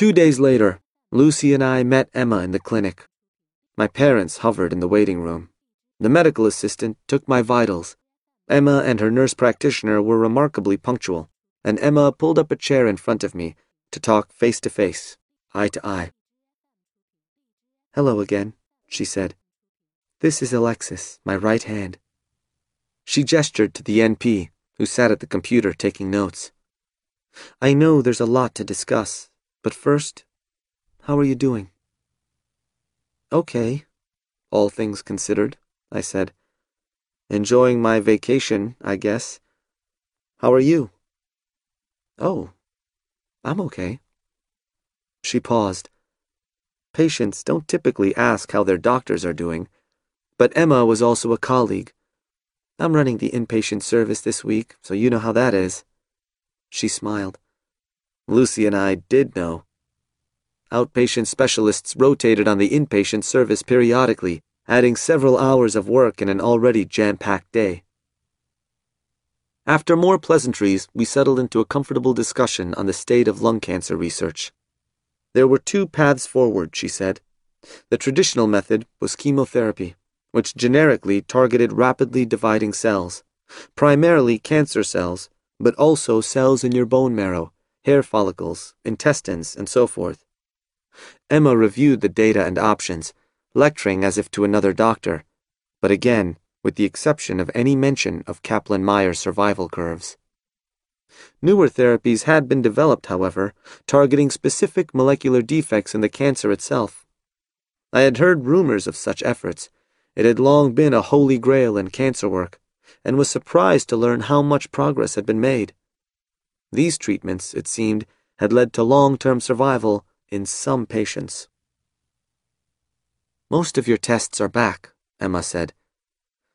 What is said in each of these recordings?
Two days later, Lucy and I met Emma in the clinic. My parents hovered in the waiting room. The medical assistant took my vitals. Emma and her nurse practitioner were remarkably punctual, and Emma pulled up a chair in front of me to talk face to face, eye to eye. Hello again, she said. This is Alexis, my right hand. She gestured to the NP, who sat at the computer taking notes. I know there's a lot to discuss, but first, how are you doing? Okay, all things considered, I said. Enjoying my vacation, I guess. How are you? Oh, I'm okay. She paused. Patients don't typically ask how their doctors are doing, but Emma was also a colleague. I'm running the inpatient service this week, so you know how that is. She smiled. Lucy and I did know. Outpatient specialists rotated on the inpatient service periodically, adding several hours of work in an already jam packed day. After more pleasantries, we settled into a comfortable discussion on the state of lung cancer research. There were two paths forward, she said. The traditional method was chemotherapy, which generically targeted rapidly dividing cells, primarily cancer cells, but also cells in your bone marrow, hair follicles, intestines, and so forth. Emma reviewed the data and options, lecturing as if to another doctor, but again, with the exception of any mention of Kaplan Meier survival curves. Newer therapies had been developed, however, targeting specific molecular defects in the cancer itself. I had heard rumors of such efforts. It had long been a holy grail in cancer work, and was surprised to learn how much progress had been made. These treatments, it seemed, had led to long term survival in some patients. Most of your tests are back, Emma said.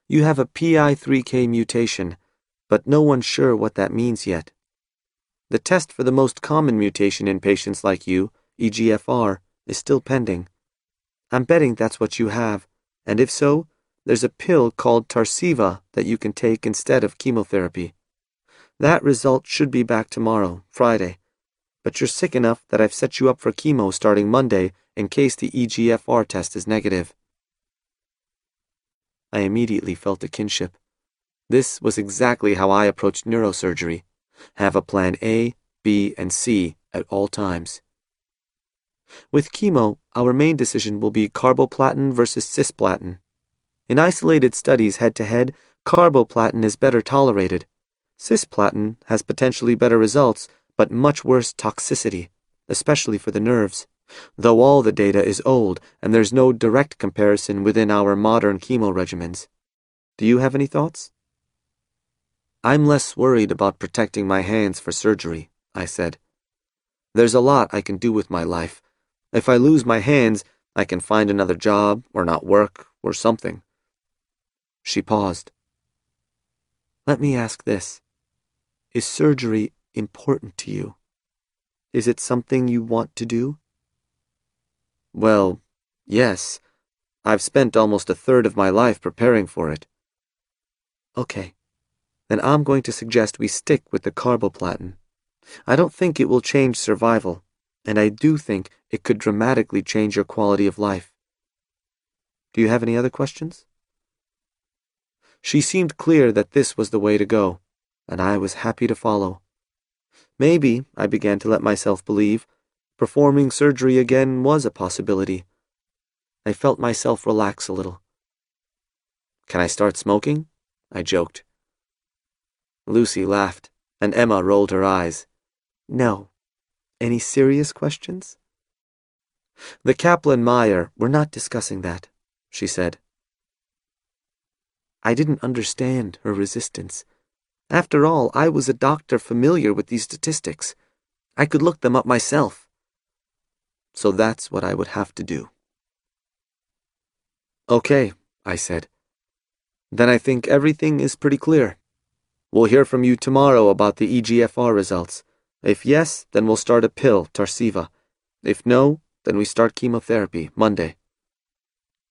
You have a PI3K mutation, but no one's sure what that means yet. The test for the most common mutation in patients like you, EGFR, is still pending. I'm betting that's what you have, and if so, there's a pill called Tarceva that you can take instead of chemotherapy. That result should be back tomorrow, Friday, but you're sick enough that I've set you up for chemo starting Monday in case the EGFR test is negative. I immediately felt a kinship. This was exactly how I approached neurosurgery have a plan A, B, and C at all times. With chemo, our main decision will be carboplatin versus cisplatin. In isolated studies head to head, carboplatin is better tolerated. Cisplatin has potentially better results, but much worse toxicity, especially for the nerves, though all the data is old and there's no direct comparison within our modern chemo regimens. Do you have any thoughts? I'm less worried about protecting my hands for surgery, I said. There's a lot I can do with my life. If I lose my hands, I can find another job, or not work, or something. She paused. Let me ask this Is surgery important to you? Is it something you want to do? Well, yes. I've spent almost a third of my life preparing for it. Okay then I'm going to suggest we stick with the carboplatin. I don't think it will change survival, and I do think it could dramatically change your quality of life. Do you have any other questions? She seemed clear that this was the way to go, and I was happy to follow. Maybe, I began to let myself believe, performing surgery again was a possibility. I felt myself relax a little. Can I start smoking? I joked. Lucy laughed, and Emma rolled her eyes. No. Any serious questions? The Kaplan Meier, we're not discussing that, she said. I didn't understand her resistance. After all, I was a doctor familiar with these statistics. I could look them up myself. So that's what I would have to do. Okay, I said. Then I think everything is pretty clear. We'll hear from you tomorrow about the EGFR results. If yes, then we'll start a pill, Tarceva. If no, then we start chemotherapy, Monday.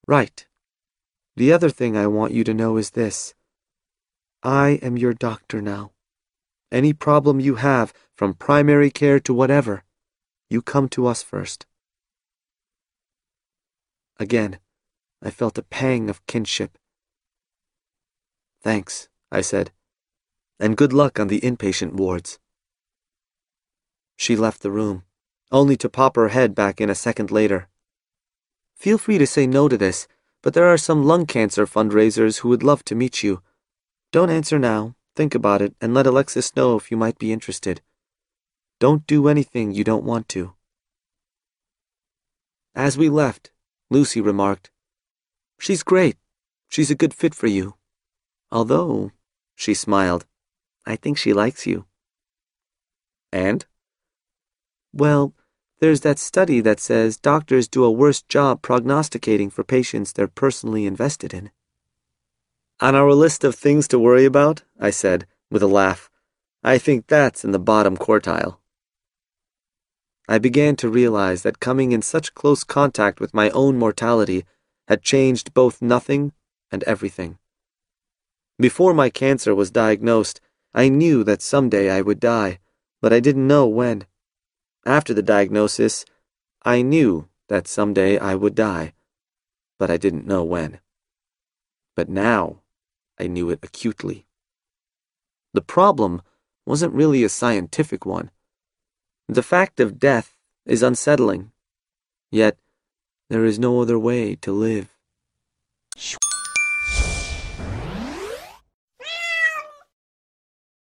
Right. The other thing I want you to know is this. I am your doctor now. Any problem you have, from primary care to whatever, You come to us first. Again, I felt a pang of kinship. Thanks, I said, and good luck on the inpatient wards. She left the room, only to pop her head back in a second later. Feel free to say no to this, but there are some lung cancer fundraisers who would love to meet you. Don't answer now, think about it, and let Alexis know if you might be interested. Don't do anything you don't want to. As we left, Lucy remarked, She's great. She's a good fit for you. Although, she smiled, I think she likes you. And? Well, there's that study that says doctors do a worse job prognosticating for patients they're personally invested in. On our list of things to worry about, I said, with a laugh, I think that's in the bottom quartile. I began to realize that coming in such close contact with my own mortality had changed both nothing and everything. Before my cancer was diagnosed, I knew that someday I would die, but I didn't know when. After the diagnosis, I knew that someday I would die, but I didn't know when. But now, I knew it acutely. The problem wasn't really a scientific one. The fact of death is unsettling. Yet, there is no other way to live.